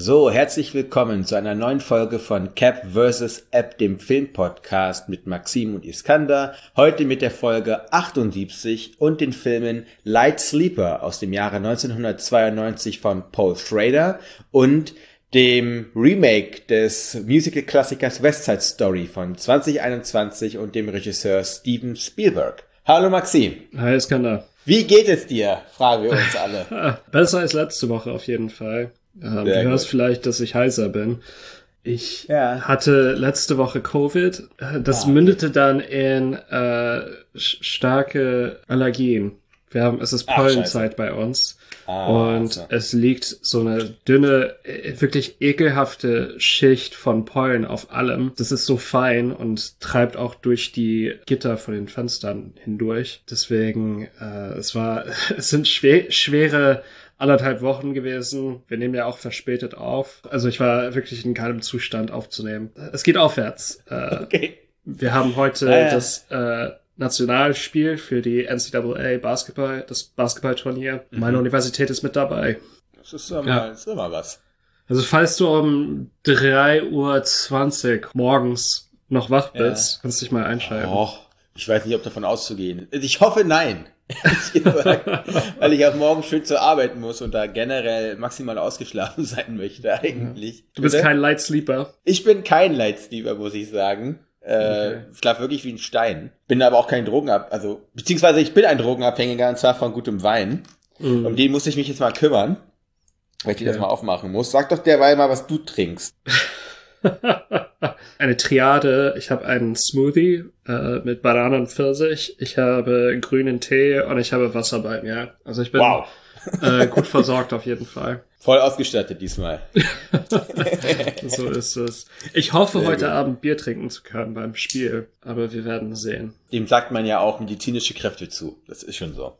So, herzlich willkommen zu einer neuen Folge von Cap vs. App, dem Filmpodcast mit Maxim und Iskander. Heute mit der Folge 78 und den Filmen Light Sleeper aus dem Jahre 1992 von Paul Schrader und dem Remake des Musical-Klassikers West Side Story von 2021 und dem Regisseur Steven Spielberg. Hallo Maxim. Hi Iskander. Wie geht es dir? Fragen wir uns alle. Besser als letzte Woche auf jeden Fall. Ähm, du hörst gut. vielleicht, dass ich heiser bin. Ich ja. hatte letzte Woche Covid. Das ah, mündete dann in äh, starke Allergien. Wir haben, es ist Pollenzeit bei uns. Ah, und so. es liegt so eine dünne, äh, wirklich ekelhafte Schicht von Pollen auf allem. Das ist so fein und treibt auch durch die Gitter von den Fenstern hindurch. Deswegen, äh, es war, es sind schwer, schwere anderthalb Wochen gewesen. Wir nehmen ja auch verspätet auf. Also ich war wirklich in keinem Zustand aufzunehmen. Es geht aufwärts. Äh, okay. Wir haben heute ah, ja. das äh, Nationalspiel für die NCAA Basketball, das Basketballturnier. Mhm. Meine Universität ist mit dabei. Das ist immer, ja. ist immer was. Also falls du um 3.20 Uhr morgens noch wach bist, ja. kannst du dich mal einschalten. Och, ich weiß nicht, ob davon auszugehen. Ich hoffe nein. Weil ich auch morgen schön zur Arbeit muss und da generell maximal ausgeschlafen sein möchte eigentlich. Du bist kein Light Sleeper. Ich bin kein Light Sleeper, muss ich sagen. Äh, okay. schlaf wirklich wie ein Stein. Bin aber auch kein Drogenab, also beziehungsweise ich bin ein Drogenabhängiger und zwar von gutem Wein. Mm. Um den muss ich mich jetzt mal kümmern, weil ich okay. das mal aufmachen muss. Sag doch derweil mal, was du trinkst. eine Triade. Ich habe einen Smoothie äh, mit Bananen und Pfirsich. Ich habe grünen Tee und ich habe Wasser bei mir. Also ich bin wow. äh, gut versorgt auf jeden Fall. Voll ausgestattet diesmal. so ist es. Ich hoffe, Sehr heute gut. Abend Bier trinken zu können beim Spiel, aber wir werden sehen. Dem sagt man ja auch medizinische Kräfte zu. Das ist schon so.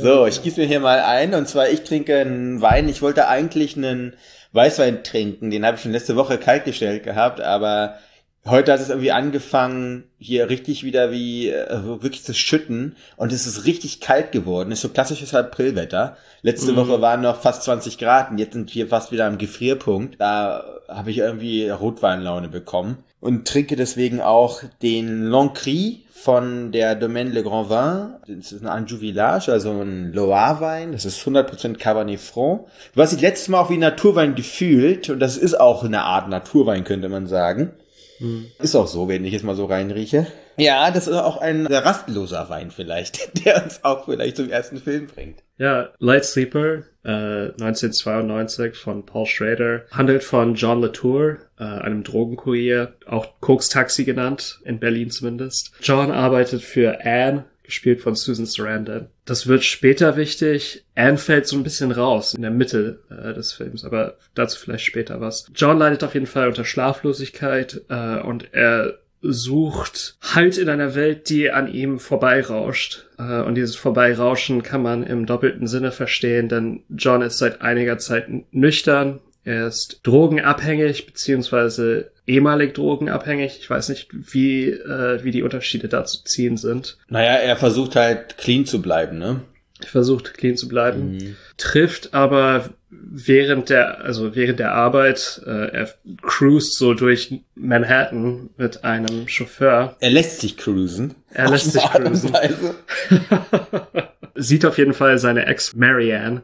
so, ich gieße mir hier mal ein und zwar ich trinke einen Wein. Ich wollte eigentlich einen Weißwein trinken. Den habe ich schon letzte Woche kaltgestellt gehabt, aber heute hat es irgendwie angefangen, hier richtig wieder wie äh, wirklich zu schütten und es ist richtig kalt geworden. Ist so klassisches Aprilwetter. Letzte mhm. Woche waren noch fast 20 Grad und jetzt sind wir fast wieder am Gefrierpunkt. Da habe ich irgendwie Rotweinlaune bekommen und trinke deswegen auch den Lancry von der Domaine Le Grand Vin. Das ist ein Anjou Village, also ein Loire-Wein. Das ist 100% Cabernet Franc. Was ich letztes Mal auch wie Naturwein gefühlt, und das ist auch eine Art Naturwein, könnte man sagen. Hm. Ist auch so, wenn ich jetzt mal so reinrieche. Ja, das ist auch ein sehr rastloser Wein vielleicht, der uns auch vielleicht zum ersten Film bringt. Ja, Light Sleeper, äh, 1992 von Paul Schrader, handelt von John Latour, äh, einem Drogenkurier, auch Koks Taxi genannt, in Berlin zumindest. John arbeitet für Anne, gespielt von Susan Sarandon. Das wird später wichtig. Anne fällt so ein bisschen raus in der Mitte äh, des Films, aber dazu vielleicht später was. John leidet auf jeden Fall unter Schlaflosigkeit äh, und er sucht Halt in einer Welt, die an ihm vorbeirauscht. Äh, und dieses Vorbeirauschen kann man im doppelten Sinne verstehen, denn John ist seit einiger Zeit nüchtern. Er ist drogenabhängig, beziehungsweise ehemalig drogenabhängig. Ich weiß nicht, wie, äh, wie die Unterschiede da zu ziehen sind. Naja, er versucht halt clean zu bleiben, ne? Versucht clean zu bleiben. Mhm. Trifft aber während der, also während der Arbeit, äh, er cruist so durch Manhattan mit einem Chauffeur. Er lässt sich cruisen. Er lässt sich cruisen. Sieht auf jeden Fall seine Ex Marianne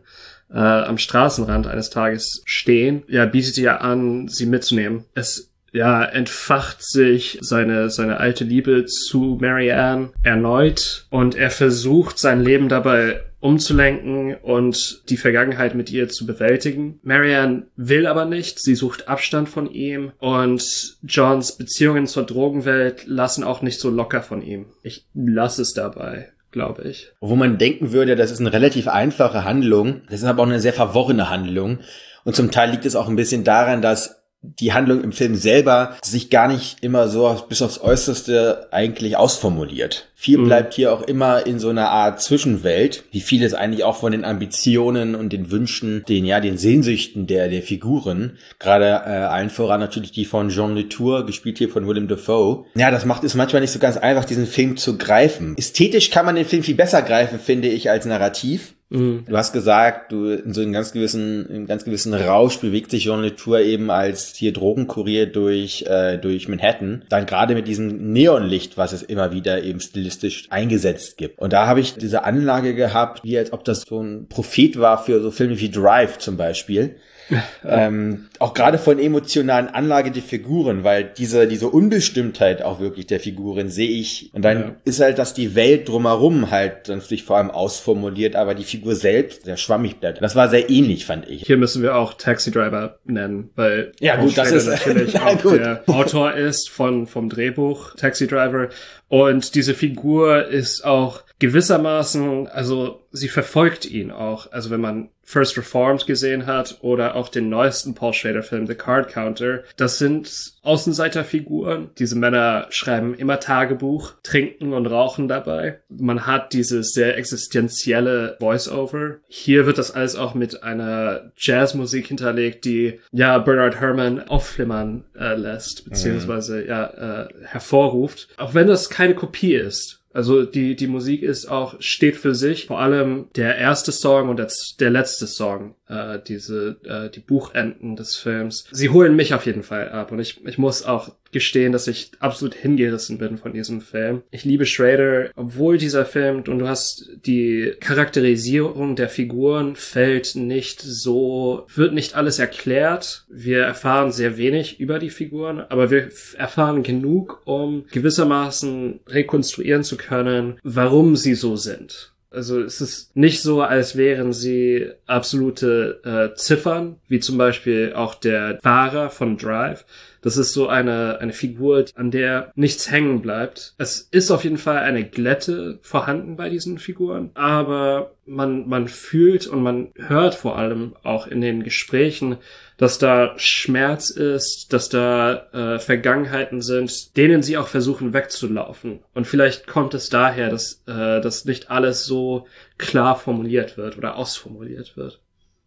äh, am Straßenrand eines Tages stehen. Ja, bietet ihr an, sie mitzunehmen. Es ja, entfacht sich seine, seine alte Liebe zu Marianne erneut und er versucht sein Leben dabei umzulenken und die Vergangenheit mit ihr zu bewältigen. Marianne will aber nicht, sie sucht Abstand von ihm und Johns Beziehungen zur Drogenwelt lassen auch nicht so locker von ihm. Ich lasse es dabei glaube ich. Wo man denken würde, das ist eine relativ einfache Handlung, das ist aber auch eine sehr verworrene Handlung. Und zum Teil liegt es auch ein bisschen daran, dass die Handlung im Film selber sich gar nicht immer so bis aufs Äußerste eigentlich ausformuliert. Viel mhm. bleibt hier auch immer in so einer Art Zwischenwelt, wie vieles eigentlich auch von den Ambitionen und den Wünschen, den ja den Sehnsüchten der der Figuren, gerade äh, allen voran natürlich die von Jean Letour, gespielt hier von Willem Dafoe. Ja, das macht es manchmal nicht so ganz einfach, diesen Film zu greifen. Ästhetisch kann man den Film viel besser greifen, finde ich, als narrativ. Mhm. Du hast gesagt, du in so einem ganz gewissen, in ganz gewissen Rausch bewegt sich Jean Letour eben als hier Drogenkurier durch, äh, durch Manhattan. Dann gerade mit diesem Neonlicht, was es immer wieder eben stilistisch eingesetzt gibt. Und da habe ich diese Anlage gehabt, wie als ob das so ein Prophet war für so Filme wie Drive zum Beispiel ähm, auch gerade von emotionalen Anlage der Figuren, weil diese, diese Unbestimmtheit auch wirklich der Figuren sehe ich. Und dann ja. ist halt, dass die Welt drumherum halt sich vor allem ausformuliert, aber die Figur selbst sehr schwammig bleibt. Das war sehr ähnlich, fand ich. Hier müssen wir auch Taxi Driver nennen, weil ja gut, das ist natürlich auch gut. der Autor ist von vom Drehbuch Taxi Driver und diese Figur ist auch gewissermaßen, also sie verfolgt ihn auch. Also wenn man First Reformed gesehen hat oder auch den neuesten Paul Schrader Film The Card Counter, das sind Außenseiterfiguren. Diese Männer schreiben immer Tagebuch, trinken und rauchen dabei. Man hat dieses sehr existenzielle Voice-Over. Hier wird das alles auch mit einer Jazzmusik hinterlegt, die ja Bernard Herrmann aufflimmern äh, lässt, beziehungsweise ja äh, hervorruft. Auch wenn das keine Kopie ist also die, die Musik ist auch, steht für sich. Vor allem der erste Song und der, der letzte Song, äh, diese, äh, die Buchenden des Films. Sie holen mich auf jeden Fall ab. Und ich, ich muss auch gestehen, dass ich absolut hingerissen bin von diesem Film. Ich liebe Schrader, obwohl dieser Film, und du hast die Charakterisierung der Figuren fällt nicht so, wird nicht alles erklärt. Wir erfahren sehr wenig über die Figuren, aber wir erfahren genug, um gewissermaßen rekonstruieren zu können, warum sie so sind. Also es ist nicht so, als wären sie absolute äh, Ziffern, wie zum Beispiel auch der Fahrer von Drive, das ist so eine, eine Figur, an der nichts hängen bleibt. Es ist auf jeden Fall eine Glätte vorhanden bei diesen Figuren, aber man, man fühlt und man hört vor allem auch in den Gesprächen, dass da Schmerz ist, dass da äh, Vergangenheiten sind, denen sie auch versuchen wegzulaufen. Und vielleicht kommt es daher, dass, äh, dass nicht alles so klar formuliert wird oder ausformuliert wird.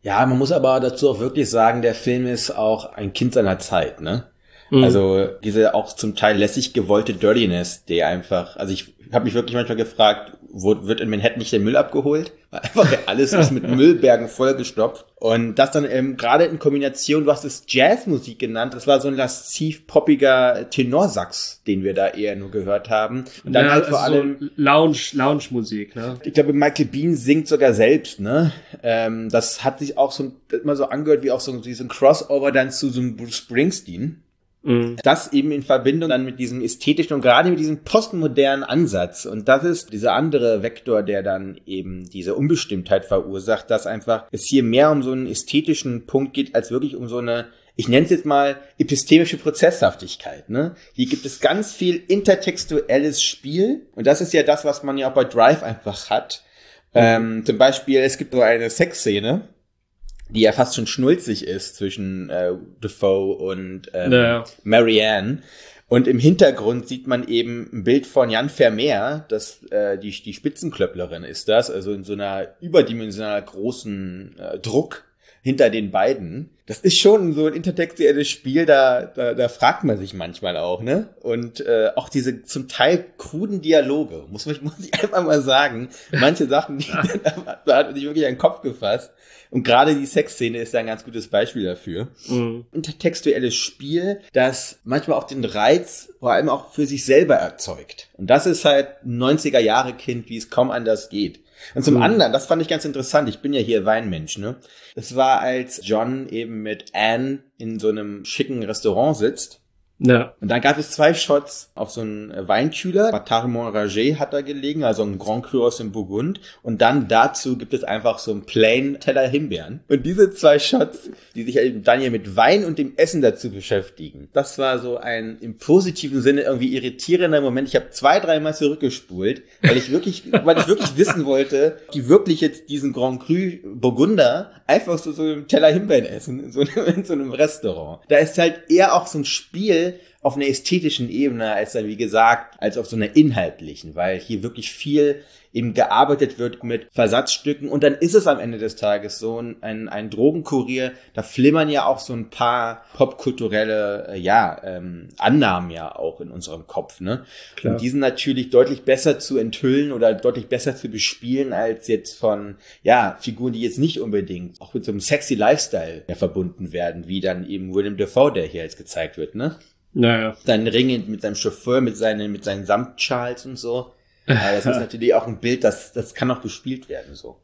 Ja, man muss aber dazu auch wirklich sagen, der Film ist auch ein Kind seiner Zeit, ne? Mhm. Also diese auch zum Teil lässig gewollte Dirtiness, die einfach, also ich habe mich wirklich manchmal gefragt, wo, wird in Manhattan nicht der Müll abgeholt? Weil einfach alles ist mit Müllbergen vollgestopft. Und das dann ähm, gerade in Kombination, du hast es Jazzmusik genannt, das war so ein lasziv poppiger Tenorsax, den wir da eher nur gehört haben. Und dann ja, halt vor allem so Lounge, Lounge-Musik, ne? Ich glaube, Michael Bean singt sogar selbst, ne? Ähm, das hat sich auch so immer so angehört wie auch so, wie so ein Crossover dann zu so einem Bruce Springsteen. Mhm. Das eben in Verbindung dann mit diesem ästhetischen und gerade mit diesem postmodernen Ansatz. Und das ist dieser andere Vektor, der dann eben diese Unbestimmtheit verursacht, dass einfach es hier mehr um so einen ästhetischen Punkt geht, als wirklich um so eine ich nenne es jetzt mal epistemische Prozesshaftigkeit. Ne? Hier gibt es ganz viel intertextuelles Spiel und das ist ja das, was man ja auch bei Drive einfach hat. Ähm, zum Beispiel, es gibt so eine Sexszene, die ja fast schon schnulzig ist zwischen äh, Defoe und ähm, ja. Marianne. Und im Hintergrund sieht man eben ein Bild von Jan Vermeer, das äh, die, die Spitzenklöpplerin ist das, also in so einer überdimensional großen äh, Druck hinter den beiden. Das ist schon so ein intertextuelles Spiel, da, da, da fragt man sich manchmal auch, ne? Und äh, auch diese zum Teil kruden Dialoge, muss, man, muss ich einfach mal sagen. Manche Sachen, die, da hat man sich wirklich einen Kopf gefasst. Und gerade die Sexszene ist ja ein ganz gutes Beispiel dafür. Mhm. Intertextuelles Spiel, das manchmal auch den Reiz vor allem auch für sich selber erzeugt. Und das ist halt ein 90er Jahre Kind, wie es kaum anders geht. Und zum mhm. anderen, das fand ich ganz interessant, ich bin ja hier Weinmensch, ne? Das war, als John eben mit Anne in so einem schicken Restaurant sitzt Ja. Und dann gab es zwei Shots auf so einen Weinkühler. Batard Montragé hat da gelegen, also ein Grand Cru aus dem Burgund. Und dann dazu gibt es einfach so einen plain Teller Himbeeren. Und diese zwei Shots, die sich eben dann hier mit Wein und dem Essen dazu beschäftigen, das war so ein im positiven Sinne irgendwie irritierender Moment. Ich habe zwei, dreimal zurückgespult, weil ich wirklich, weil ich wirklich wissen wollte, die wirklich jetzt diesen Grand Cru Burgunder einfach so, so einen Teller Himbeeren essen in so, einem, in so einem Restaurant. Da ist halt eher auch so ein Spiel auf einer ästhetischen Ebene als dann, wie gesagt, als auf so einer inhaltlichen, weil hier wirklich viel eben gearbeitet wird mit Versatzstücken und dann ist es am Ende des Tages so ein, ein Drogenkurier, da flimmern ja auch so ein paar popkulturelle, äh, ja, ähm, Annahmen ja auch in unserem Kopf, ne? Klar. Und die sind natürlich deutlich besser zu enthüllen oder deutlich besser zu bespielen als jetzt von, ja, Figuren, die jetzt nicht unbedingt auch mit so einem sexy Lifestyle ja, verbunden werden, wie dann eben William Defoe, der hier jetzt gezeigt wird, ne? Naja. Sein Ring mit seinem Chauffeur, mit seinen, mit seinen Samtschals und so. Aber das ist natürlich auch ein Bild, das, das kann auch gespielt werden, so.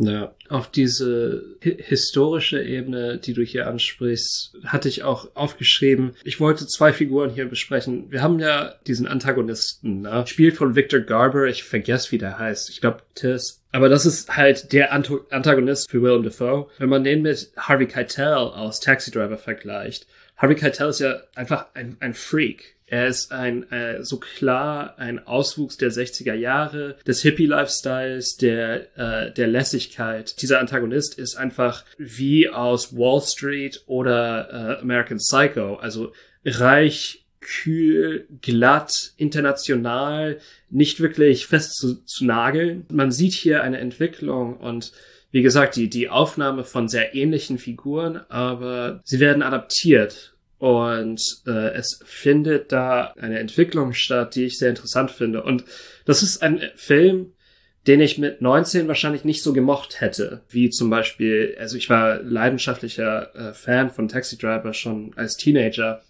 Ja, auf diese historische Ebene, die du hier ansprichst, hatte ich auch aufgeschrieben. Ich wollte zwei Figuren hier besprechen. Wir haben ja diesen Antagonisten, ne? spielt von Victor Garber. Ich vergesse, wie der heißt. Ich glaube, Tiss. Aber das ist halt der Antagonist für Willem Dafoe. Wenn man den mit Harvey Keitel aus Taxi Driver vergleicht, Harvey Keitel ist ja einfach ein, ein Freak. Er ist ein äh, so klar ein Auswuchs der 60er Jahre, des Hippie-Lifestyles, der äh, der Lässigkeit. Dieser Antagonist ist einfach wie aus Wall Street oder äh, American Psycho, also reich, kühl, glatt, international, nicht wirklich fest zu, zu nageln. Man sieht hier eine Entwicklung und wie gesagt, die, die Aufnahme von sehr ähnlichen Figuren, aber sie werden adaptiert und äh, es findet da eine Entwicklung statt, die ich sehr interessant finde. Und das ist ein Film, den ich mit 19 wahrscheinlich nicht so gemocht hätte. Wie zum Beispiel, also ich war leidenschaftlicher äh, Fan von Taxi Driver schon als Teenager.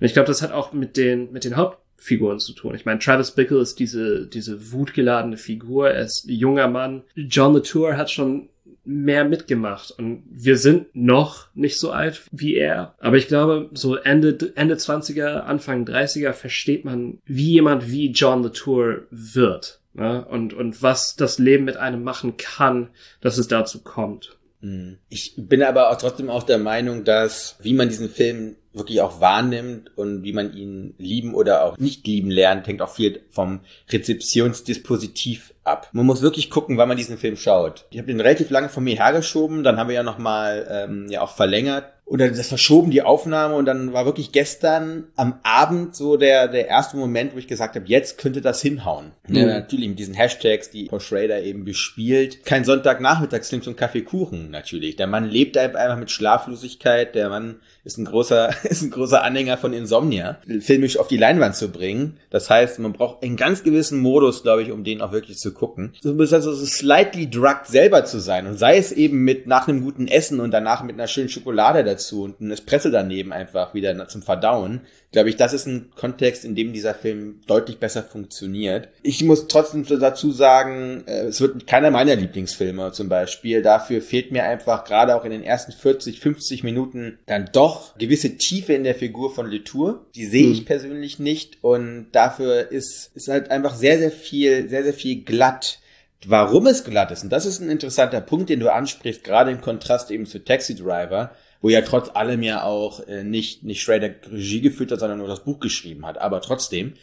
Und ich glaube, das hat auch mit den, mit den Hauptfiguren zu tun. Ich meine, Travis Bickle ist diese, diese wutgeladene Figur. Er ist junger Mann. John Latour hat schon mehr mitgemacht. Und wir sind noch nicht so alt wie er. Aber ich glaube, so Ende, Ende 20er, Anfang 30er versteht man, wie jemand wie John Latour wird. Ne? Und, und was das Leben mit einem machen kann, dass es dazu kommt. Mhm. Ich bin aber auch trotzdem auch der Meinung, dass, wie man diesen Film wirklich auch wahrnimmt und wie man ihn lieben oder auch nicht lieben lernt, hängt auch viel vom Rezeptionsdispositiv ab. Man muss wirklich gucken, wann man diesen Film schaut. Ich habe den relativ lange von mir hergeschoben, dann haben wir ja nochmal ähm, ja auch verlängert oder das verschoben die Aufnahme und dann war wirklich gestern am Abend so der der erste Moment, wo ich gesagt habe, jetzt könnte das hinhauen. Mhm. Ja, natürlich mit diesen Hashtags, die Paul Schrader eben bespielt. Kein Sonntagnachmittagsfilm zum Kaffeekuchen natürlich. Der Mann lebt einfach mit Schlaflosigkeit. Der Mann ist ein großer ist ein großer Anhänger von Insomnia, filmisch auf die Leinwand zu bringen. Das heißt, man braucht einen ganz gewissen Modus, glaube ich, um den auch wirklich zu gucken. So muss also so slightly drugged selber zu sein und sei es eben mit nach einem guten Essen und danach mit einer schönen Schokolade dazu und ein Espresso daneben einfach wieder zum Verdauen glaube ich, das ist ein Kontext, in dem dieser Film deutlich besser funktioniert. Ich muss trotzdem dazu sagen, äh, es wird keiner meiner Lieblingsfilme zum Beispiel. Dafür fehlt mir einfach gerade auch in den ersten 40, 50 Minuten dann doch gewisse Tiefe in der Figur von Letour. Die sehe ich hm. persönlich nicht und dafür ist, ist halt einfach sehr, sehr viel, sehr, sehr viel glatt warum es glatt ist. Und das ist ein interessanter Punkt, den du ansprichst, gerade im Kontrast eben zu Taxi Driver wo ja trotz allem ja auch äh, nicht, nicht Schrader Regie geführt hat, sondern nur das Buch geschrieben hat. Aber trotzdem,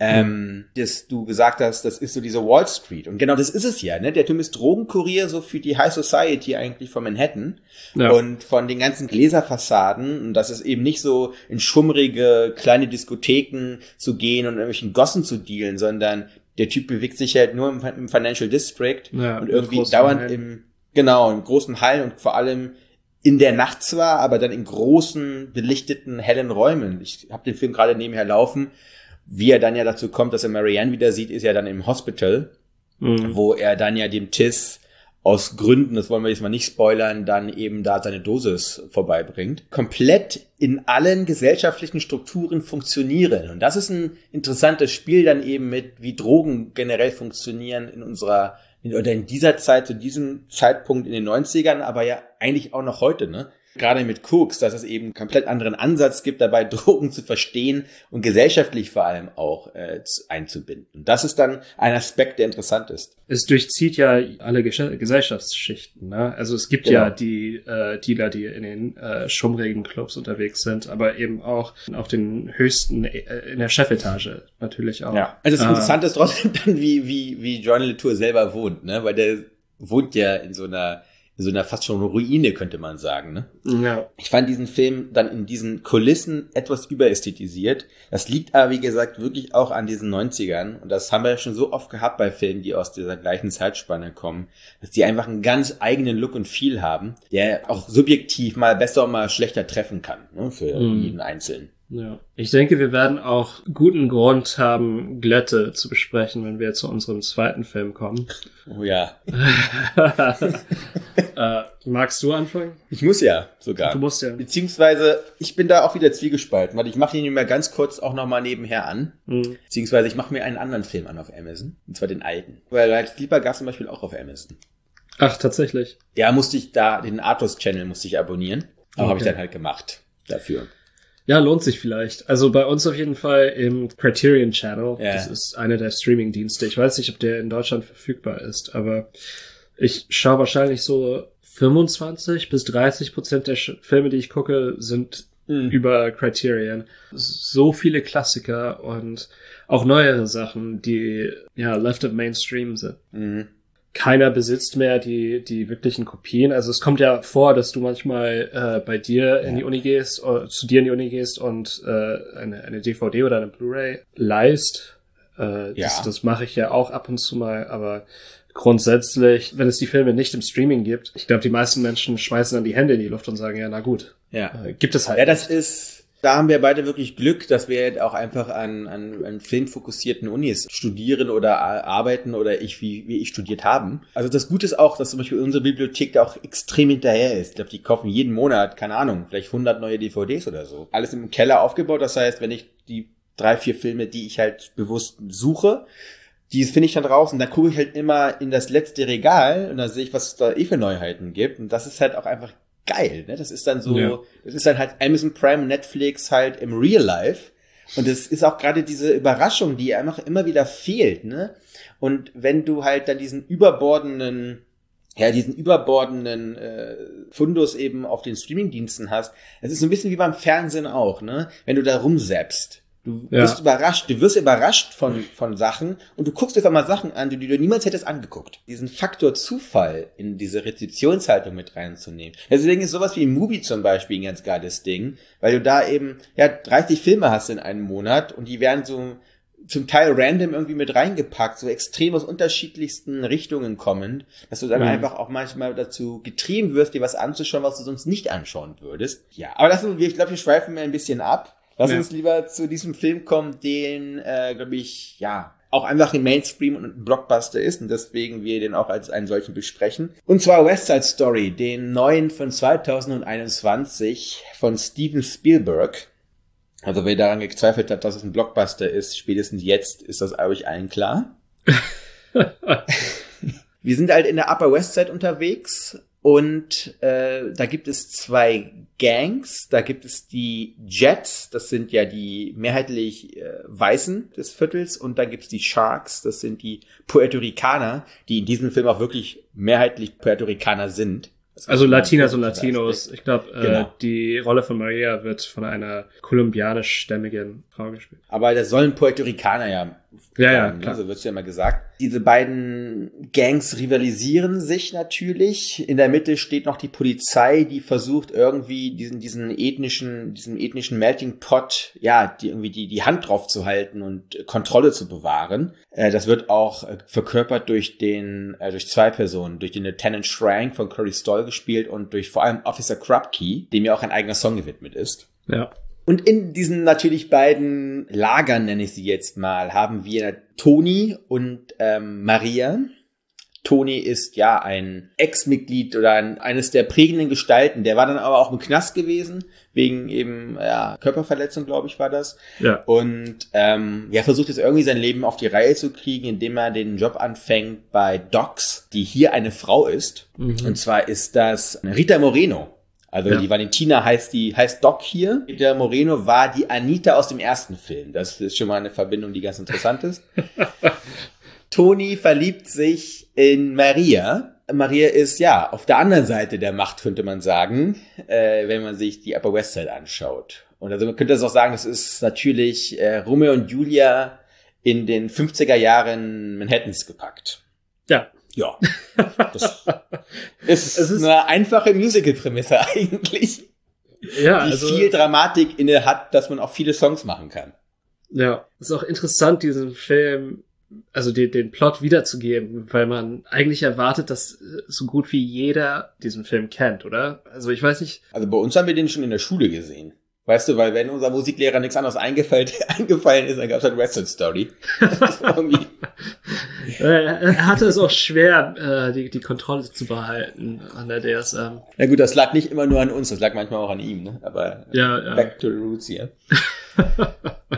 ähm, dass du gesagt hast, das ist so diese Wall Street. Und genau das ist es ja, ne? Der Typ ist Drogenkurier so für die High Society eigentlich von Manhattan ja. und von den ganzen Gläserfassaden. Und das ist eben nicht so in schummrige kleine Diskotheken zu gehen und irgendwelchen Gossen zu dealen, sondern der Typ bewegt sich halt nur im, im Financial District ja, und irgendwie dauernd Hallen. im, genau, im großen Hallen und vor allem in der Nacht zwar, aber dann in großen, belichteten, hellen Räumen. Ich habe den Film gerade nebenher laufen. Wie er dann ja dazu kommt, dass er Marianne wieder sieht, ist ja dann im Hospital, mhm. wo er dann ja dem Tiss aus Gründen, das wollen wir jetzt mal nicht spoilern, dann eben da seine Dosis vorbeibringt. Komplett in allen gesellschaftlichen Strukturen funktionieren. Und das ist ein interessantes Spiel dann eben mit, wie Drogen generell funktionieren in unserer in, oder in dieser Zeit, zu diesem Zeitpunkt in den 90ern, aber ja eigentlich auch noch heute, ne? Gerade mit Cooks, dass es eben einen komplett anderen Ansatz gibt, dabei Drogen zu verstehen und gesellschaftlich vor allem auch äh, einzubinden. Das ist dann ein Aspekt, der interessant ist. Es durchzieht ja alle Gesellschaftsschichten. Ne? Also es gibt genau. ja die äh, Dealer, die in den äh, schummrigen Clubs unterwegs sind, aber eben auch auf den höchsten, äh, in der Chefetage natürlich auch. Ja, also das äh, Interessante ist trotzdem dann, wie, wie, wie John Latour selber wohnt, ne? weil der wohnt ja in so einer in so einer fast schon Ruine, könnte man sagen. Ne? Ja. Ich fand diesen Film dann in diesen Kulissen etwas überästhetisiert. Das liegt aber, wie gesagt, wirklich auch an diesen 90ern. Und das haben wir ja schon so oft gehabt bei Filmen, die aus dieser gleichen Zeitspanne kommen, dass die einfach einen ganz eigenen Look und Feel haben, der auch subjektiv mal besser und mal schlechter treffen kann, ne, für mhm. jeden Einzelnen. Ja. Ich denke, wir werden auch guten Grund haben, Glätte zu besprechen, wenn wir zu unserem zweiten Film kommen. Oh ja. äh, magst du anfangen? Ich muss ja sogar. Du musst ja. Beziehungsweise, ich bin da auch wieder zwiegespalten, weil ich mache ihn mir ganz kurz auch nochmal nebenher an. Mhm. Beziehungsweise ich mache mir einen anderen Film an auf Amazon. Und zwar den alten. Weil halt Sleeper gab zum Beispiel auch auf Amazon. Ach, tatsächlich. Ja, musste ich da, den Artus-Channel musste ich abonnieren. Aber okay. habe ich dann halt gemacht dafür. Ja, lohnt sich vielleicht. Also bei uns auf jeden Fall im Criterion Channel. Ja. Das ist einer der Streaming-Dienste. Ich weiß nicht, ob der in Deutschland verfügbar ist, aber ich schaue wahrscheinlich so 25 bis 30 Prozent der Filme, die ich gucke, sind mhm. über Criterion. So viele Klassiker und auch neuere Sachen, die ja left of Mainstream sind. Mhm keiner besitzt mehr die, die wirklichen Kopien. Also es kommt ja vor, dass du manchmal äh, bei dir in die Uni gehst, oder äh, zu dir in die Uni gehst und äh, eine, eine DVD oder eine Blu-ray leist. Äh, ja. Das, das mache ich ja auch ab und zu mal, aber grundsätzlich, wenn es die Filme nicht im Streaming gibt, ich glaube, die meisten Menschen schmeißen dann die Hände in die Luft und sagen, ja, na gut. Ja. Äh, gibt es halt. Ja, das ist da haben wir beide wirklich Glück, dass wir auch einfach an, an, an filmfokussierten Unis studieren oder arbeiten oder ich, wie, wie ich studiert haben. Also das Gute ist auch, dass zum Beispiel unsere Bibliothek da auch extrem hinterher ist. Ich glaube, die kaufen jeden Monat, keine Ahnung, vielleicht 100 neue DVDs oder so. Alles im Keller aufgebaut. Das heißt, wenn ich die drei, vier Filme, die ich halt bewusst suche, die finde ich dann draußen. Da gucke ich halt immer in das letzte Regal und da sehe ich, was es da eh für Neuheiten gibt. Und das ist halt auch einfach geil. Ne? Das ist dann so, ja. das ist dann halt Amazon Prime, Netflix halt im Real Life. Und es ist auch gerade diese Überraschung, die einfach immer wieder fehlt. Ne? Und wenn du halt dann diesen überbordenden ja, diesen überbordenden äh, Fundus eben auf den Streamingdiensten hast, es ist so ein bisschen wie beim Fernsehen auch, ne? Wenn du da rumsäppst. Du ja. wirst überrascht, du wirst überrascht von, von Sachen und du guckst dir einfach mal Sachen an, die du niemals hättest angeguckt. Diesen Faktor Zufall in diese Rezeptionshaltung mit reinzunehmen. Deswegen ist sowas wie ein Movie zum Beispiel ein ganz geiles Ding, weil du da eben, ja, 30 Filme hast in einem Monat und die werden so zum Teil random irgendwie mit reingepackt, so extrem aus unterschiedlichsten Richtungen kommend, dass du dann mhm. einfach auch manchmal dazu getrieben wirst, dir was anzuschauen, was du sonst nicht anschauen würdest. Ja, aber das, ich glaube, wir schweifen ein bisschen ab. Lass ja. uns lieber zu diesem Film kommen, den, äh, glaube ich, ja, auch einfach ein Mainstream und ein Blockbuster ist und deswegen wir den auch als einen solchen besprechen. Und zwar West Side Story, den neuen von 2021 von Steven Spielberg. Also wer daran gezweifelt hat, dass es ein Blockbuster ist, spätestens jetzt ist das euch allen klar. wir sind halt in der Upper West Side unterwegs und äh, da gibt es zwei Gangs. Da gibt es die Jets, das sind ja die mehrheitlich äh, Weißen des Viertels. Und dann gibt es die Sharks, das sind die Puerto Ricaner, die in diesem Film auch wirklich mehrheitlich Puerto Ricaner sind. Also Latinas und Latinos. Ich glaube, äh, genau. die Rolle von Maria wird von einer kolumbianisch-stämmigen Frau gespielt. Aber das sollen Puerto Ricaner ja. Ja, ja, ne? klar. So wird's ja immer gesagt. Diese beiden Gangs rivalisieren sich natürlich. In der Mitte steht noch die Polizei, die versucht irgendwie diesen, diesen ethnischen, diesen ethnischen Melting Pot, ja, die irgendwie die, die Hand drauf zu halten und Kontrolle zu bewahren. Äh, das wird auch äh, verkörpert durch den, äh, durch zwei Personen, durch den Lieutenant Shrank von Curry Stoll gespielt und durch vor allem Officer Krupke, dem ja auch ein eigener Song gewidmet ist. Ja. Und in diesen natürlich beiden Lagern, nenne ich sie jetzt mal, haben wir Toni und ähm, Maria. Toni ist ja ein Ex-Mitglied oder ein, eines der prägenden Gestalten. Der war dann aber auch im Knast gewesen, wegen eben ja, Körperverletzung, glaube ich, war das. Ja. Und ähm, ja, versucht jetzt irgendwie sein Leben auf die Reihe zu kriegen, indem er den Job anfängt bei Docs, die hier eine Frau ist. Mhm. Und zwar ist das Rita Moreno Also ja. die Valentina heißt die heißt Doc hier. Der Moreno war die Anita aus dem ersten Film. Das ist schon mal eine Verbindung, die ganz interessant ist. Toni verliebt sich in Maria. Maria ist ja auf der anderen Seite der Macht, könnte man sagen, äh, wenn man sich die Upper West Side anschaut. Und also man könnte es auch sagen, das ist natürlich äh, Romeo und Julia in den 50er Jahren Manhattans gepackt. Ja. Ja. Das ist, ist eine einfache Musical-Prämisse eigentlich. Ja, die also, viel Dramatik inne hat, dass man auch viele Songs machen kann. Ja, ist auch interessant, diesen Film, also den, den Plot wiederzugeben, weil man eigentlich erwartet, dass so gut wie jeder diesen Film kennt, oder? Also ich weiß nicht. Also bei uns haben wir den schon in der Schule gesehen. Weißt du, weil wenn unser Musiklehrer nichts anderes eingefallen, eingefallen ist, dann gab es halt Western Story. er hatte es auch schwer, äh, die, die Kontrolle zu behalten an der DSM. Na gut, das lag nicht immer nur an uns, das lag manchmal auch an ihm, ne? Aber ja, ja. back to the roots hier.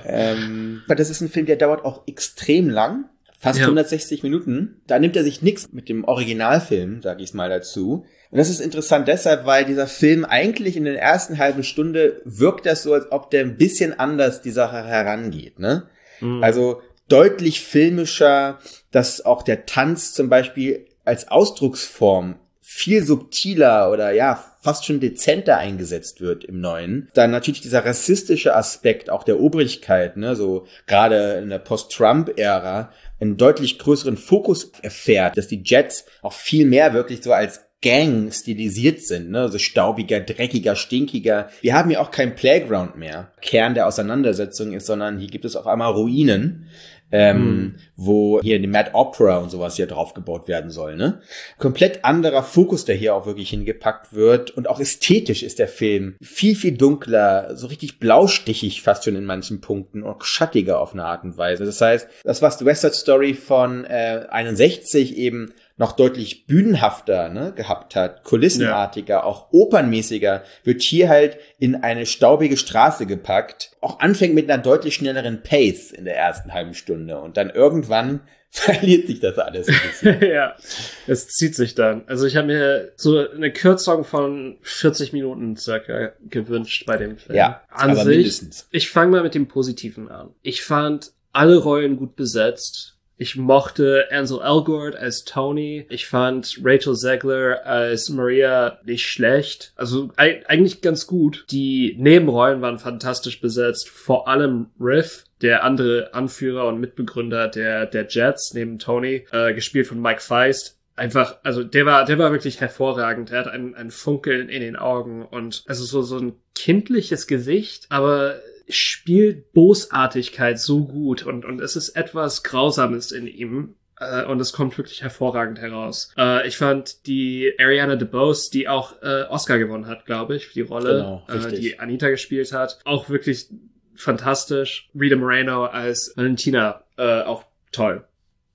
ähm, aber das ist ein Film, der dauert auch extrem lang. Fast ja. 160 Minuten. Da nimmt er sich nichts mit dem Originalfilm, sag ich mal dazu. Und das ist interessant deshalb, weil dieser Film eigentlich in der ersten halben Stunde wirkt das so, als ob der ein bisschen anders die Sache herangeht, ne? Mhm. Also deutlich filmischer, dass auch der Tanz zum Beispiel als Ausdrucksform viel subtiler oder ja, fast schon dezenter eingesetzt wird im Neuen. Dann natürlich dieser rassistische Aspekt auch der Obrigkeit, ne, so gerade in der Post-Trump-Ära einen deutlich größeren Fokus erfährt, dass die Jets auch viel mehr wirklich so als Gang stilisiert sind, ne? so staubiger, dreckiger, stinkiger. Wir haben ja auch kein Playground mehr. Kern der Auseinandersetzung ist, sondern hier gibt es auf einmal Ruinen, ähm, mhm. wo hier die Mad Opera und sowas hier draufgebaut werden soll. Ne? Komplett anderer Fokus, der hier auch wirklich hingepackt wird und auch ästhetisch ist der Film viel, viel dunkler, so richtig blaustichig fast schon in manchen Punkten und schattiger auf eine Art und Weise. Das heißt, das, was die West Side Story von äh, 61 eben noch deutlich bühnenhafter ne, gehabt hat, kulissenartiger, ja. auch opernmäßiger, wird hier halt in eine staubige Straße gepackt. Auch anfängt mit einer deutlich schnelleren Pace in der ersten halben Stunde und dann irgendwann verliert sich das alles ein bisschen. ja, es zieht sich dann. Also ich habe mir so eine Kürzung von 40 Minuten circa gewünscht bei dem Film. Ja, An aber sich, mindestens. Ich fange mal mit dem Positiven an. Ich fand alle Rollen gut besetzt. Ich mochte Ansel Elgort als Tony. Ich fand Rachel Zegler als Maria nicht schlecht. Also eigentlich ganz gut. Die Nebenrollen waren fantastisch besetzt. Vor allem Riff, der andere Anführer und Mitbegründer der, der Jets, neben Tony, äh, gespielt von Mike Feist einfach, also der war, der war wirklich hervorragend. Er hat ein, ein Funkeln in den Augen und also so, so ein kindliches Gesicht, aber spielt Bosartigkeit so gut und, und es ist etwas Grausames in ihm. Äh, und es kommt wirklich hervorragend heraus. Äh, ich fand die Ariana DeBose, die auch äh, Oscar gewonnen hat, glaube ich, für die Rolle, genau, äh, die Anita gespielt hat, auch wirklich fantastisch. Rita Moreno als Valentina, äh, auch toll.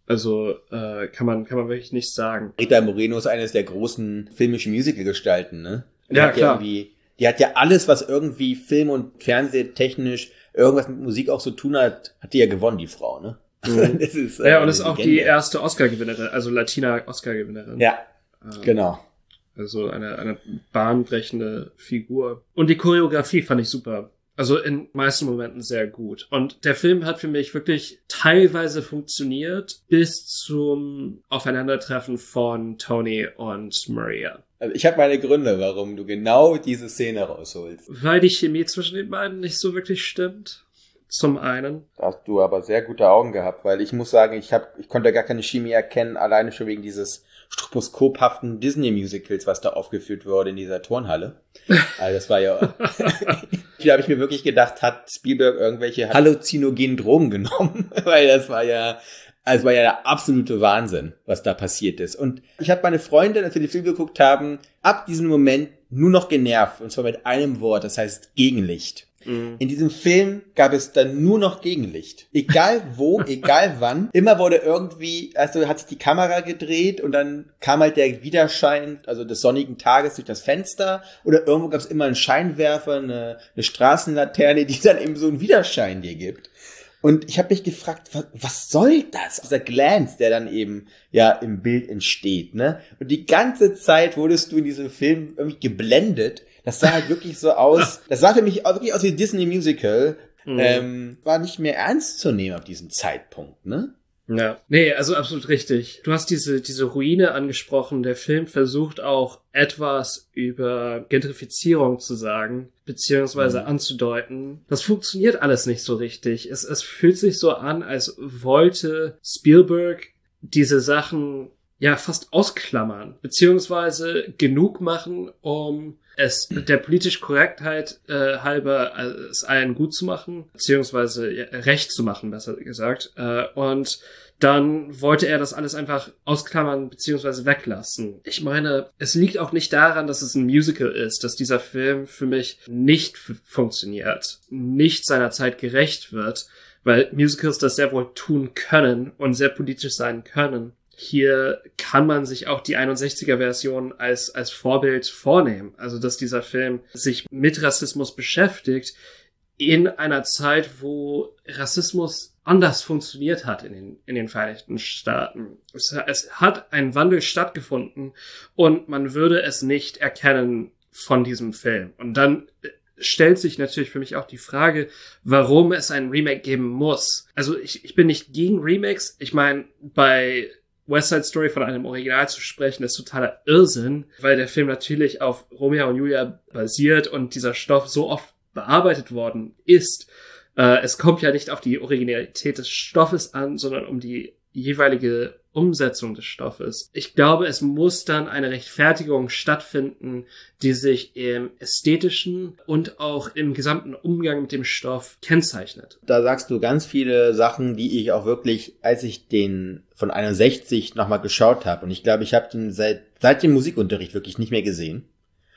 Also äh, kann man kann man wirklich nicht sagen. Rita Moreno ist eines der großen filmischen Musical-Gestalten, ne? ja, klar. Ja die hat ja alles, was irgendwie Film- und Fernsehtechnisch irgendwas mit Musik auch zu so tun hat, hat die ja gewonnen, die Frau, ne? Mhm. ist, äh, ja, und ist auch die erste Oscar-Gewinnerin, also Latina-Oscar-Gewinnerin. Ja, ähm, genau. Also eine, eine bahnbrechende Figur. Und die Choreografie fand ich super. Also in meisten Momenten sehr gut. Und der Film hat für mich wirklich teilweise funktioniert bis zum Aufeinandertreffen von Tony und Maria. Also ich habe meine Gründe, warum du genau diese Szene rausholst. Weil die Chemie zwischen den beiden nicht so wirklich stimmt. Zum einen. Da hast du aber sehr gute Augen gehabt, weil ich muss sagen, ich hab, ich konnte gar keine Chemie erkennen, alleine schon wegen dieses stroboskophaften Disney-Musicals, was da aufgeführt wurde in dieser Turnhalle. Also das war ja. da habe ich mir wirklich gedacht, hat Spielberg irgendwelche halluzinogenen Drogen genommen, weil das war ja also war ja der absolute Wahnsinn, was da passiert ist. Und ich habe meine Freundin, als wir die Filme geguckt haben, ab diesem Moment nur noch genervt. Und zwar mit einem Wort, das heißt Gegenlicht. Mhm. In diesem Film gab es dann nur noch Gegenlicht. Egal wo, egal wann. Immer wurde irgendwie, also hat sich die Kamera gedreht und dann kam halt der Widerschein, also des sonnigen Tages durch das Fenster. Oder irgendwo gab es immer einen Scheinwerfer, eine, eine Straßenlaterne, die dann eben so einen Widerschein dir gibt. Und ich habe mich gefragt, was, was soll das? Dieser Glance, der dann eben ja im Bild entsteht, ne? Und die ganze Zeit wurdest du in diesem Film irgendwie geblendet, Das sah halt wirklich so aus, das sah für mich wirklich aus wie Disney Musical. Mhm. Ähm, war nicht mehr ernst zu nehmen ab diesem Zeitpunkt, ne? Ja, nee, also absolut richtig. Du hast diese, diese Ruine angesprochen. Der Film versucht auch etwas über Gentrifizierung zu sagen, beziehungsweise mhm. anzudeuten. Das funktioniert alles nicht so richtig. Es, es fühlt sich so an, als wollte Spielberg diese Sachen ja fast ausklammern, beziehungsweise genug machen, um es der politisch Korrektheit äh, halber äh, es allen gut zu machen, beziehungsweise ja, recht zu machen, besser gesagt. Äh, und dann wollte er das alles einfach ausklammern beziehungsweise weglassen. Ich meine, es liegt auch nicht daran, dass es ein Musical ist, dass dieser Film für mich nicht funktioniert, nicht seiner Zeit gerecht wird, weil Musicals das sehr wohl tun können und sehr politisch sein können hier kann man sich auch die 61er Version als, als Vorbild vornehmen. Also, dass dieser Film sich mit Rassismus beschäftigt in einer Zeit, wo Rassismus anders funktioniert hat in den, in den Vereinigten Staaten. Es, es hat ein Wandel stattgefunden und man würde es nicht erkennen von diesem Film. Und dann äh, stellt sich natürlich für mich auch die Frage, warum es ein Remake geben muss. Also ich, ich bin nicht gegen Remakes. Ich meine, bei West Side Story von einem Original zu sprechen, ist totaler Irrsinn, weil der Film natürlich auf Romeo und Julia basiert und dieser Stoff so oft bearbeitet worden ist. Äh, es kommt ja nicht auf die Originalität des Stoffes an, sondern um die jeweilige Umsetzung des Stoffes. Ich glaube, es muss dann eine Rechtfertigung stattfinden, die sich im ästhetischen und auch im gesamten Umgang mit dem Stoff kennzeichnet. Da sagst du ganz viele Sachen, die ich auch wirklich, als ich den von 61 nochmal geschaut habe, und ich glaube, ich habe den seit, seit dem Musikunterricht wirklich nicht mehr gesehen,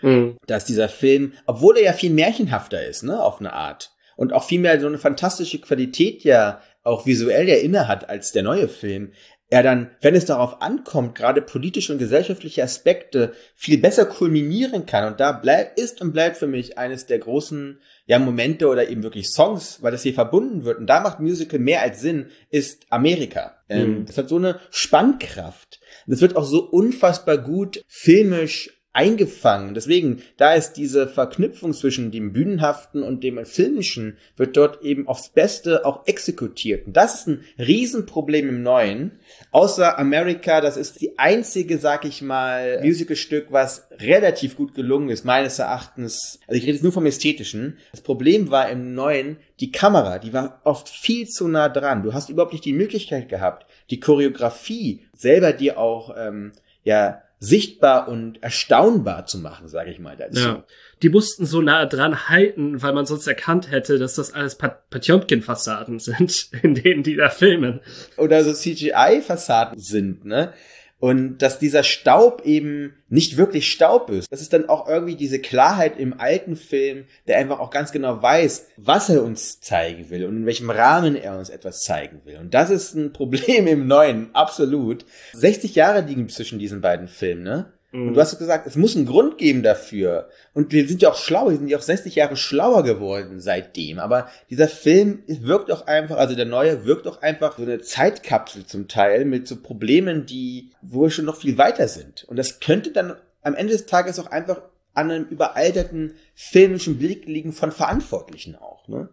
mhm. dass dieser Film, obwohl er ja viel märchenhafter ist, ne, auf eine Art, und auch viel mehr so eine fantastische Qualität ja auch visuell ja inne hat als der neue Film, er dann, wenn es darauf ankommt, gerade politische und gesellschaftliche Aspekte viel besser kulminieren kann. Und da bleibt, ist und bleibt für mich eines der großen ja, Momente oder eben wirklich Songs, weil das hier verbunden wird. Und da macht Musical mehr als Sinn, ist Amerika. Ähm, mhm. Das hat so eine Spannkraft. Das wird auch so unfassbar gut filmisch eingefangen. Deswegen, da ist diese Verknüpfung zwischen dem Bühnenhaften und dem Filmischen, wird dort eben aufs Beste auch exekutiert. Und das ist ein Riesenproblem im Neuen. Außer America, das ist die einzige, sag ich mal, Musicalstück, was relativ gut gelungen ist, meines Erachtens. Also ich rede jetzt nur vom Ästhetischen. Das Problem war im Neuen, die Kamera, die war oft viel zu nah dran. Du hast überhaupt nicht die Möglichkeit gehabt, die Choreografie selber dir auch, ähm, ja, sichtbar und erstaunbar zu machen, sage ich mal dazu. Ja. Die mussten so nah dran halten, weil man sonst erkannt hätte, dass das alles Pat Patjomkin-Fassaden sind, in denen die da filmen. Oder so CGI-Fassaden sind, ne? Und dass dieser Staub eben nicht wirklich Staub ist. Das ist dann auch irgendwie diese Klarheit im alten Film, der einfach auch ganz genau weiß, was er uns zeigen will und in welchem Rahmen er uns etwas zeigen will. Und das ist ein Problem im Neuen, absolut. 60 Jahre liegen zwischen diesen beiden Filmen, ne? Und du hast gesagt, es muss einen Grund geben dafür. Und wir sind ja auch schlau, wir sind ja auch 60 Jahre schlauer geworden seitdem. Aber dieser Film wirkt auch einfach, also der neue wirkt auch einfach so eine Zeitkapsel zum Teil mit so Problemen, die, wo wir schon noch viel weiter sind. Und das könnte dann am Ende des Tages auch einfach an einem überalterten filmischen Blick liegen von Verantwortlichen auch. Ne?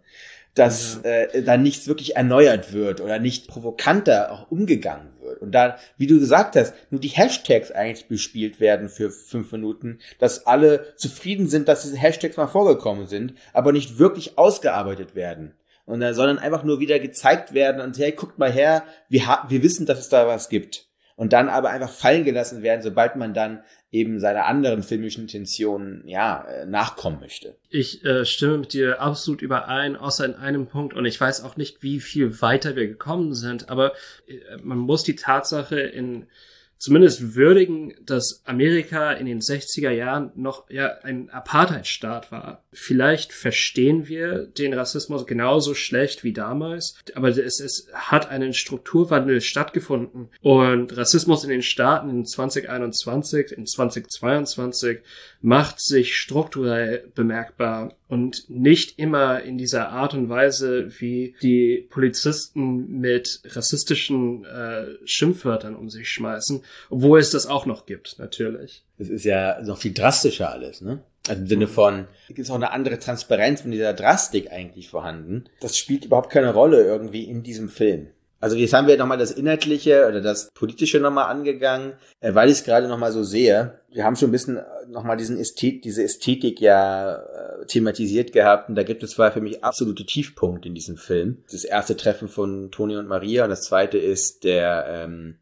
Dass ja. äh, da nichts wirklich erneuert wird oder nicht provokanter auch umgegangen wird. Und da, wie du gesagt hast, nur die Hashtags eigentlich bespielt werden für fünf Minuten, dass alle zufrieden sind, dass diese Hashtags mal vorgekommen sind, aber nicht wirklich ausgearbeitet werden. Und dann, sondern einfach nur wieder gezeigt werden und hey, guckt mal her, wir, wir wissen, dass es da was gibt. Und dann aber einfach fallen gelassen werden, sobald man dann eben seiner anderen filmischen Intentionen ja äh, nachkommen möchte. Ich äh, stimme mit dir absolut überein, außer in einem Punkt und ich weiß auch nicht, wie viel weiter wir gekommen sind, aber äh, man muss die Tatsache in zumindest würdigen, dass Amerika in den 60er Jahren noch ja ein Apartheidstaat war. Vielleicht verstehen wir den Rassismus genauso schlecht wie damals, aber es, es hat einen Strukturwandel stattgefunden und Rassismus in den Staaten in 2021, in 2022 macht sich strukturell bemerkbar und nicht immer in dieser Art und Weise, wie die Polizisten mit rassistischen äh, Schimpfwörtern um sich schmeißen, obwohl es das auch noch gibt, natürlich. Es ist ja noch viel drastischer alles, ne? Also im Sinne von, ist auch eine andere Transparenz von dieser Drastik eigentlich vorhanden. Das spielt überhaupt keine Rolle irgendwie in diesem Film. Also jetzt haben wir nochmal das Inhaltliche oder das Politische nochmal angegangen, äh, weil ich es gerade nochmal so sehe. Wir haben schon ein bisschen nochmal diesen Ästhet, diese Ästhetik ja äh, thematisiert gehabt und da gibt es zwei für mich absolute Tiefpunkte in diesem Film. Das erste Treffen von Toni und Maria und das zweite ist der, ähm,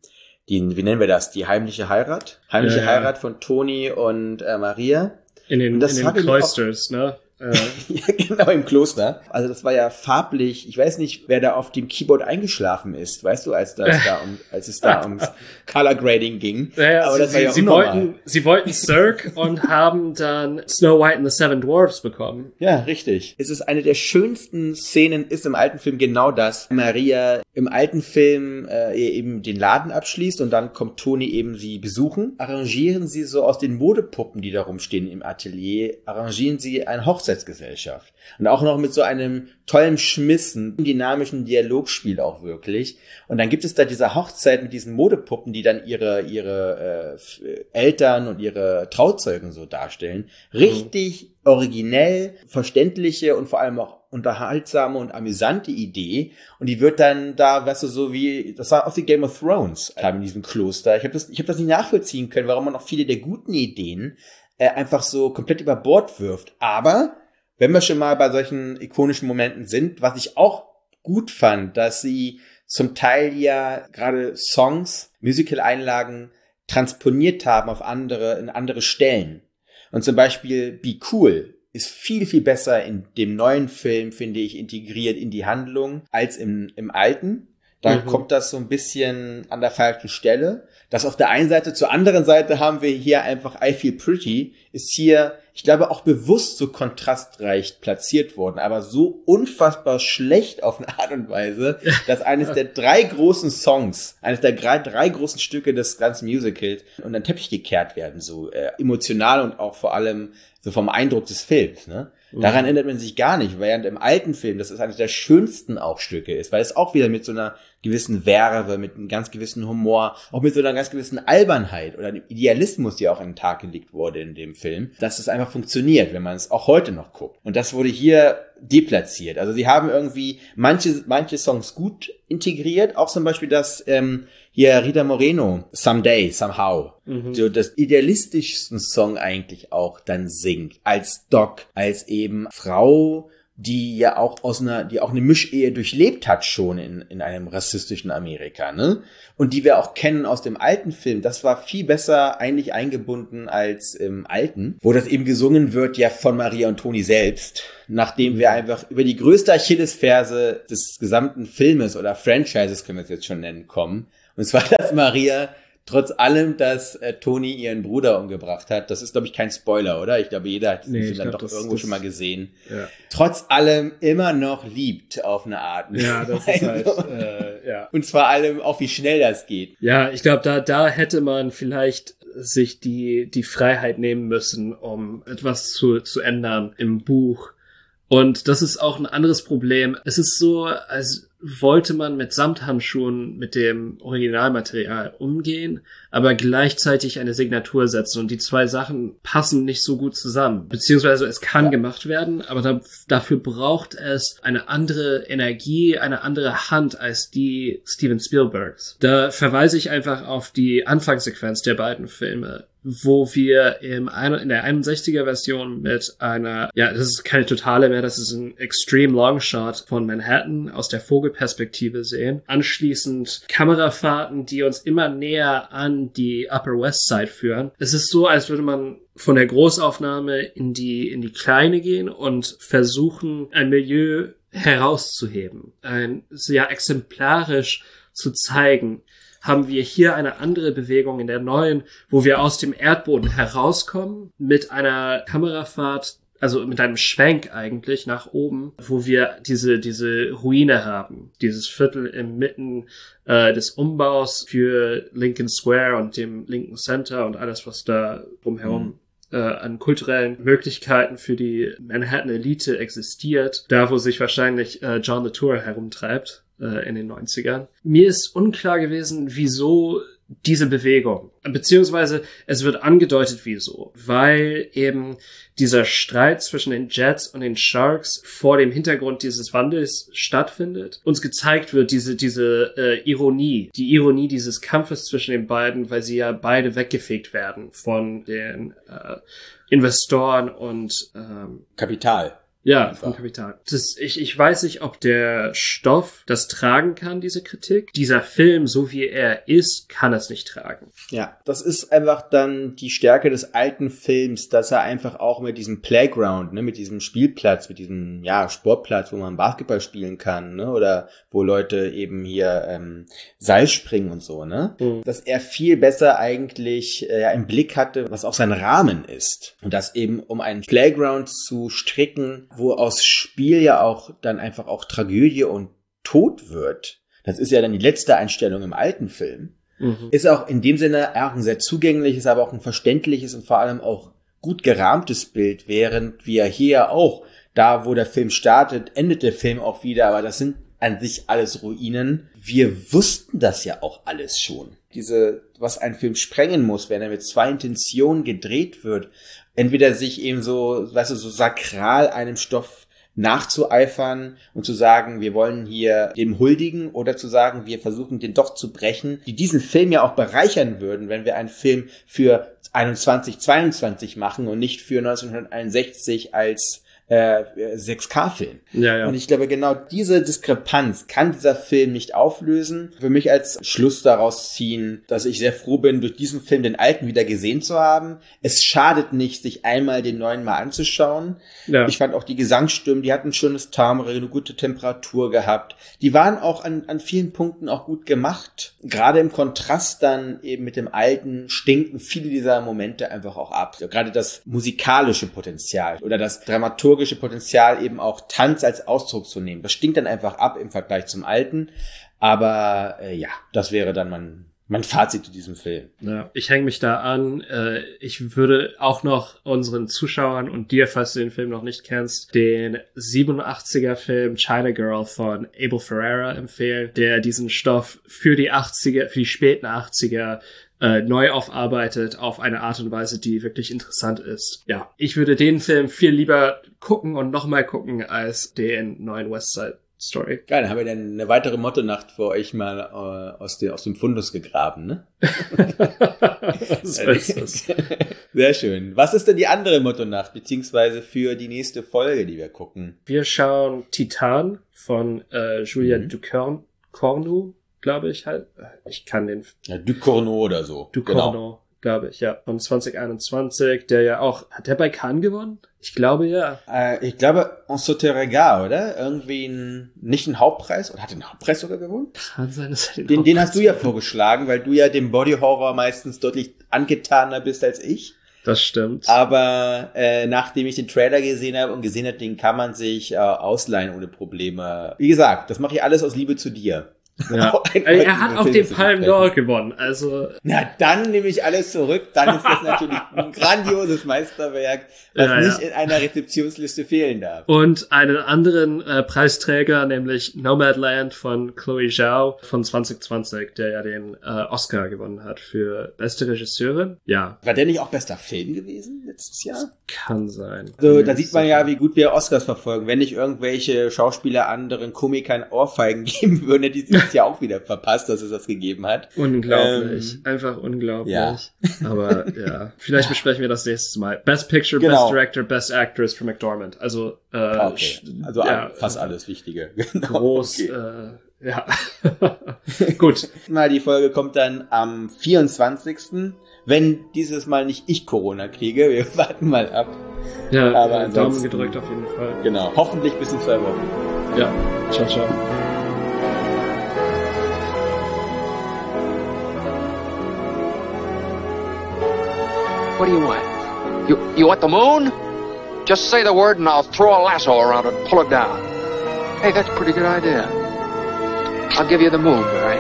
die, wie nennen wir das, die heimliche Heirat? Heimliche ja, ja. Heirat von Toni und äh, Maria. In den, in den Cloisters, ne? Äh. ja, genau, im Kloster. Also das war ja farblich. Ich weiß nicht, wer da auf dem Keyboard eingeschlafen ist, weißt du, als, das da um, als es da ums Color Grading ging. Ja, Aber sie, das war ja sie, wollten, sie wollten Cirque und haben dann Snow White and the Seven Dwarfs bekommen. Ja, richtig. Es ist eine der schönsten Szenen, ist im alten Film genau das. Maria im alten Film äh, eben den Laden abschließt und dann kommt Toni eben sie besuchen. Arrangieren sie so aus den Modepuppen, die da rumstehen im Atelier, arrangieren sie ein Hochzeit Hochzeitsgesellschaft. Und auch noch mit so einem tollen Schmissen, dynamischen Dialogspiel auch wirklich. Und dann gibt es da diese Hochzeit mit diesen Modepuppen, die dann ihre, ihre äh, Eltern und ihre Trauzeugen so darstellen. Richtig mhm. originell, verständliche und vor allem auch unterhaltsame und amüsante Idee. Und die wird dann da, weißt du, so wie, das war auch die Game of Thrones in diesem Kloster. Ich habe das, ich hab das nicht nachvollziehen können, warum man auch viele der guten Ideen äh, einfach so komplett über Bord wirft. Aber wenn wir schon mal bei solchen ikonischen Momenten sind, was ich auch gut fand, dass sie zum Teil ja gerade Songs, Musical-Einlagen transponiert haben auf andere, in andere Stellen. Und zum Beispiel Be Cool ist viel, viel besser in dem neuen Film, finde ich, integriert in die Handlung als im, im alten. Da mhm. kommt das so ein bisschen an der falschen Stelle. Das auf der einen Seite, zur anderen Seite haben wir hier einfach I Feel Pretty, ist hier, ich glaube, auch bewusst so kontrastreich platziert worden, aber so unfassbar schlecht auf eine Art und Weise, dass eines der drei großen Songs, eines der drei, drei großen Stücke des ganzen Musicals unter den Teppich gekehrt werden, so äh, emotional und auch vor allem so vom Eindruck des Films. Ne? Daran mhm. erinnert man sich gar nicht, während im alten Film, das ist eines der schönsten auch Stücke ist, weil es auch wieder mit so einer gewissen Werbe, mit einem ganz gewissen Humor, auch mit so einer ganz gewissen Albernheit oder dem Idealismus, die auch an den Tag gelegt wurde in dem Film, dass es einfach funktioniert, wenn man es auch heute noch guckt. Und das wurde hier deplatziert. Also sie haben irgendwie manche, manche Songs gut integriert, auch zum Beispiel das ähm, hier Rita Moreno, Someday, Somehow, mhm. so das idealistischsten Song eigentlich auch dann singt, als Doc, als eben Frau, die ja auch aus einer, die auch eine Mischehe durchlebt hat schon in, in einem rassistischen Amerika, ne? Und die wir auch kennen aus dem alten Film. Das war viel besser eigentlich eingebunden als im alten, wo das eben gesungen wird ja von Maria und Toni selbst, nachdem wir einfach über die größte Achillesferse des gesamten Filmes oder Franchises können wir es jetzt schon nennen, kommen. Und zwar, dass Maria trotz allem, dass äh, Toni ihren Bruder umgebracht hat, das ist, glaube ich, kein Spoiler, oder? Ich glaube, jeder hat nee, den dann doch das, irgendwo das, schon mal gesehen. Ja. Trotz allem immer noch liebt auf eine Art. Ja, das ist halt, äh, ja. Und zwar allem auch, wie schnell das geht. Ja, ich glaube, da, da hätte man vielleicht sich die, die Freiheit nehmen müssen, um etwas zu, zu ändern im Buch. Und das ist auch ein anderes Problem. Es ist so, als wollte man mit Samthandschuhen mit dem Originalmaterial umgehen, aber gleichzeitig eine Signatur setzen und die zwei Sachen passen nicht so gut zusammen. Beziehungsweise es kann gemacht werden, aber da, dafür braucht es eine andere Energie, eine andere Hand als die Steven Spielbergs. Da verweise ich einfach auf die Anfangssequenz der beiden Filme wo wir im, in der 61er Version mit einer, ja, das ist keine totale mehr, das ist ein Extreme Longshot von Manhattan aus der Vogelperspektive sehen. Anschließend Kamerafahrten, die uns immer näher an die Upper West Side führen. Es ist so, als würde man von der Großaufnahme in die, in die Kleine gehen und versuchen, ein Milieu herauszuheben, ein sehr exemplarisch zu zeigen haben wir hier eine andere Bewegung in der neuen, wo wir aus dem Erdboden herauskommen mit einer Kamerafahrt, also mit einem Schwenk eigentlich nach oben, wo wir diese, diese Ruine haben. Dieses Viertel inmitten äh, des Umbaus für Lincoln Square und dem Lincoln Center und alles, was da drumherum mhm an kulturellen Möglichkeiten für die Manhattan Elite existiert, da wo sich wahrscheinlich äh, John the Tour herumtreibt äh, in den 90ern. Mir ist unklar gewesen, wieso diese Bewegung. Beziehungsweise es wird angedeutet, wieso. Weil eben dieser Streit zwischen den Jets und den Sharks vor dem Hintergrund dieses Wandels stattfindet. Uns gezeigt wird diese, diese äh, Ironie, die Ironie dieses Kampfes zwischen den beiden, weil sie ja beide weggefegt werden von den äh, Investoren und ähm, Kapital. Ja, Einfach. vom Kapital. Das, ich, ich weiß nicht, ob der Stoff das tragen kann, diese Kritik. Dieser Film, so wie er ist, kann es nicht tragen. Ja, das ist einfach dann die Stärke des alten Films, dass er einfach auch mit diesem Playground, ne, mit diesem Spielplatz, mit diesem, ja, Sportplatz, wo man Basketball spielen kann, ne, oder wo Leute eben hier ähm, Seil springen und so, ne, mhm. dass er viel besser eigentlich äh, im Blick hatte, was auch sein Rahmen ist. Und das eben, um einen Playground zu stricken, wo aus Spiel ja auch dann einfach auch Tragödie und Tod wird. Das ist ja dann die letzte Einstellung im alten Film. Mhm. Ist auch in dem Sinne ja, ein sehr zugängliches, aber auch ein verständliches und vor allem auch gut gerahmtes Bild, während wir hier auch, da wo der Film startet, endet der Film auch wieder, aber das sind an sich alles Ruinen. Wir wussten das ja auch alles schon. Diese, was ein Film sprengen muss, wenn er mit zwei Intentionen gedreht wird entweder sich eben so, weißt du, so sakral einem Stoff nachzueifern und zu sagen, wir wollen hier dem huldigen oder zu sagen, wir versuchen den doch zu brechen, die diesen Film ja auch bereichern würden, wenn wir einen Film für 21, 22 machen und nicht für 1961 als äh, 6K-Film. Ja, ja. Und ich glaube, genau diese Diskrepanz kann dieser Film nicht auflösen. Für mich als Schluss daraus ziehen, dass ich sehr froh bin, durch diesen Film den alten wieder gesehen zu haben. Es schadet nicht, sich einmal den neuen mal anzuschauen. Ja. Ich fand auch die Gesangsstimmen, die hatten ein schönes Timbre, eine gute Temperatur gehabt. Die waren auch an, an vielen Punkten auch gut gemacht. Gerade im Kontrast dann eben mit dem alten stinken viele dieser Momente einfach auch ab. Gerade das musikalische Potenzial oder das dramaturgische dramaturgische Potenzial, eben auch Tanz als Ausdruck zu nehmen. Das stinkt dann einfach ab im Vergleich zum alten. Aber äh, ja, das wäre dann mein, mein Fazit zu diesem Film. Ja, ich hänge mich da an. Äh, ich würde auch noch unseren Zuschauern und dir, falls du den Film noch nicht kennst, den 87er Film China Girl von Abel Ferreira empfehlen, der diesen Stoff für die 80er, für die späten 80er äh, neu aufarbeitet auf eine Art und Weise, die wirklich interessant ist. Ja, ich würde den Film viel lieber gucken und nochmal gucken als den neuen West Side Story. Geil, dann haben wir dann eine weitere Motto-Nacht für euch mal äh, aus, dem, aus dem Fundus gegraben, ne? so ist es. Sehr schön. Was ist denn die andere Motto-Nacht, beziehungsweise für die nächste Folge, die wir gucken? Wir schauen Titan von äh, Julia mhm. Ducornu glaube ich halt. Ich kann den. Ja, Ducorneau oder so. Ducorneau, genau. Glaube ich, ja. Von 2021, der ja auch, hat der bei Cannes gewonnen? Ich glaube ja. Äh, ich glaube, en Sauterega, oder? Irgendwie ein, nicht ein Hauptpreis, oder hat den Hauptpreis sogar gewonnen? Kann sein, dass er den Den, den hast du ja vorgeschlagen, weil du ja dem Body Horror meistens deutlich angetaner bist als ich. Das stimmt. Aber äh, nachdem ich den Trailer gesehen habe und gesehen habe, den kann man sich äh, ausleihen ohne Probleme. Wie gesagt, das mache ich alles aus Liebe zu dir. Ja. er hat auch den Palm d'Or gewonnen, also. Na, dann nehme ich alles zurück. Dann ist das natürlich ein grandioses Meisterwerk, was ja, nicht ja. in einer Rezeptionsliste fehlen darf. Und einen anderen äh, Preisträger, nämlich Nomadland von Chloe Zhao von 2020, der ja den äh, Oscar gewonnen hat für beste Regisseurin. Ja. War der nicht auch bester Film gewesen letztes Jahr? Kann sein. So, da sieht man ja, wie gut wir Oscars verfolgen. Wenn nicht irgendwelche Schauspieler anderen Komikern Ohrfeigen geben würden, die es ja auch wieder verpasst, dass es das gegeben hat. Unglaublich. Ähm, Einfach unglaublich. Ja. Aber ja, vielleicht besprechen wir das nächstes Mal. Best Picture, genau. Best Director, Best Actress für McDormand. Also, äh, okay. also ja, fast alles Wichtige. Genau. Groß, okay. äh, ja. Gut. Mal die Folge kommt dann am 24. Wenn dieses Mal nicht ich Corona kriege, wir warten mal ab. Ja, aber Daumen gedrückt auf jeden Fall. Genau. Hoffentlich bis in zwei Wochen. Ja. Ciao, ciao. What do you want? You, you want the moon? Just say the word and I'll throw a lasso around it and pull it down. Hey, that's a pretty good idea. I'll give you the moon, Barry.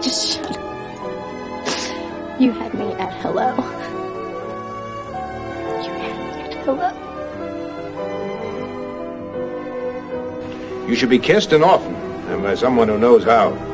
Just shut up. You had me at hello. You had me at hello. You should be kissed and often. and by someone who knows how.